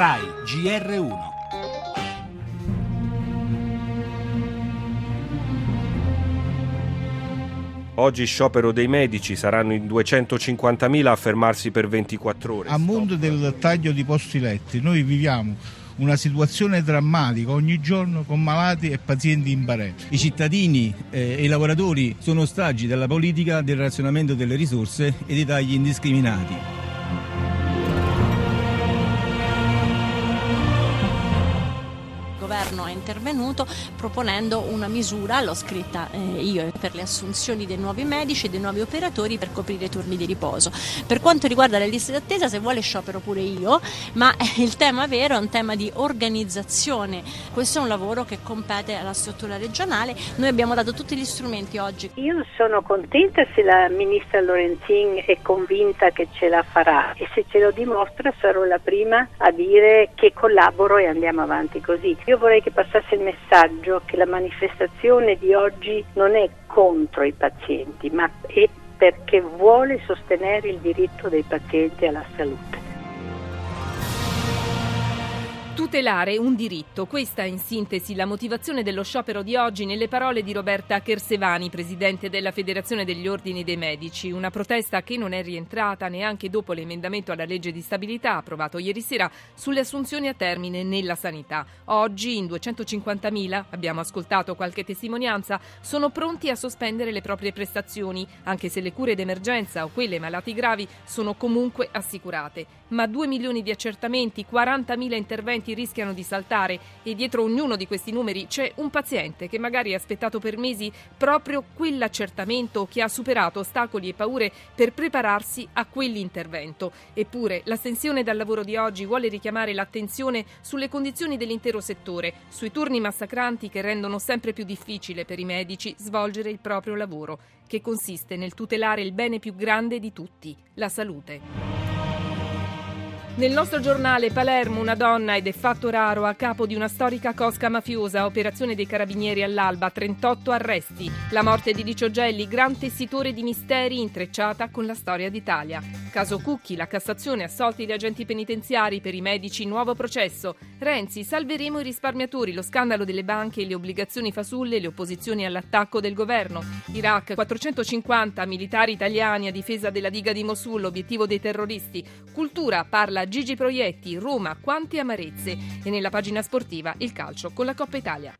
RAI GR1 Oggi sciopero dei medici, saranno in 250.000 a fermarsi per 24 ore. A mondo del taglio di posti letti, noi viviamo una situazione drammatica ogni giorno con malati e pazienti in barella. I cittadini eh, e i lavoratori sono ostaggi della politica del razionamento delle risorse e dei tagli indiscriminati. Intervenuto proponendo una misura, l'ho scritta eh, io, per le assunzioni dei nuovi medici e dei nuovi operatori per coprire i turni di riposo. Per quanto riguarda le liste d'attesa, se vuole sciopero pure io, ma il tema vero è un tema di organizzazione. Questo è un lavoro che compete alla struttura regionale. Noi abbiamo dato tutti gli strumenti oggi. Io sono contenta se la ministra Lorenzin è convinta che ce la farà e se ce lo dimostra sarò la prima a dire che collaboro e andiamo avanti così. Io vorrei che passasse il messaggio che la manifestazione di oggi non è contro i pazienti, ma è perché vuole sostenere il diritto dei pazienti alla salute. Tutelare un diritto, questa è in sintesi la motivazione dello sciopero di oggi nelle parole di Roberta Chersevani, presidente della Federazione degli Ordini dei Medici, una protesta che non è rientrata neanche dopo l'emendamento alla legge di stabilità approvato ieri sera sulle assunzioni a termine nella sanità. Oggi in 250.000, abbiamo ascoltato qualche testimonianza, sono pronti a sospendere le proprie prestazioni, anche se le cure d'emergenza o quelle malati gravi sono comunque assicurate. Ma 2 milioni di accertamenti, 40.000 interventi rischiano di saltare e dietro ognuno di questi numeri c'è un paziente che magari ha aspettato per mesi proprio quell'accertamento, che ha superato ostacoli e paure per prepararsi a quell'intervento. Eppure l'astensione dal lavoro di oggi vuole richiamare l'attenzione sulle condizioni dell'intero settore, sui turni massacranti che rendono sempre più difficile per i medici svolgere il proprio lavoro, che consiste nel tutelare il bene più grande di tutti, la salute. Nel nostro giornale Palermo una donna ed è fatto raro a capo di una storica cosca mafiosa, operazione dei carabinieri all'alba, 38 arresti. La morte di Licio Gelli, gran tessitore di misteri intrecciata con la storia d'Italia. Caso Cucchi, la Cassazione assolti gli agenti penitenziari per i medici, nuovo processo. Renzi, salveremo i risparmiatori, lo scandalo delle banche le obbligazioni fasulle, le opposizioni all'attacco del governo. Iraq, 450 militari italiani a difesa della diga di Mosul, obiettivo dei terroristi. Cultura, parla Gigi Proietti, Roma, quanti amarezze e nella pagina sportiva il calcio con la Coppa Italia.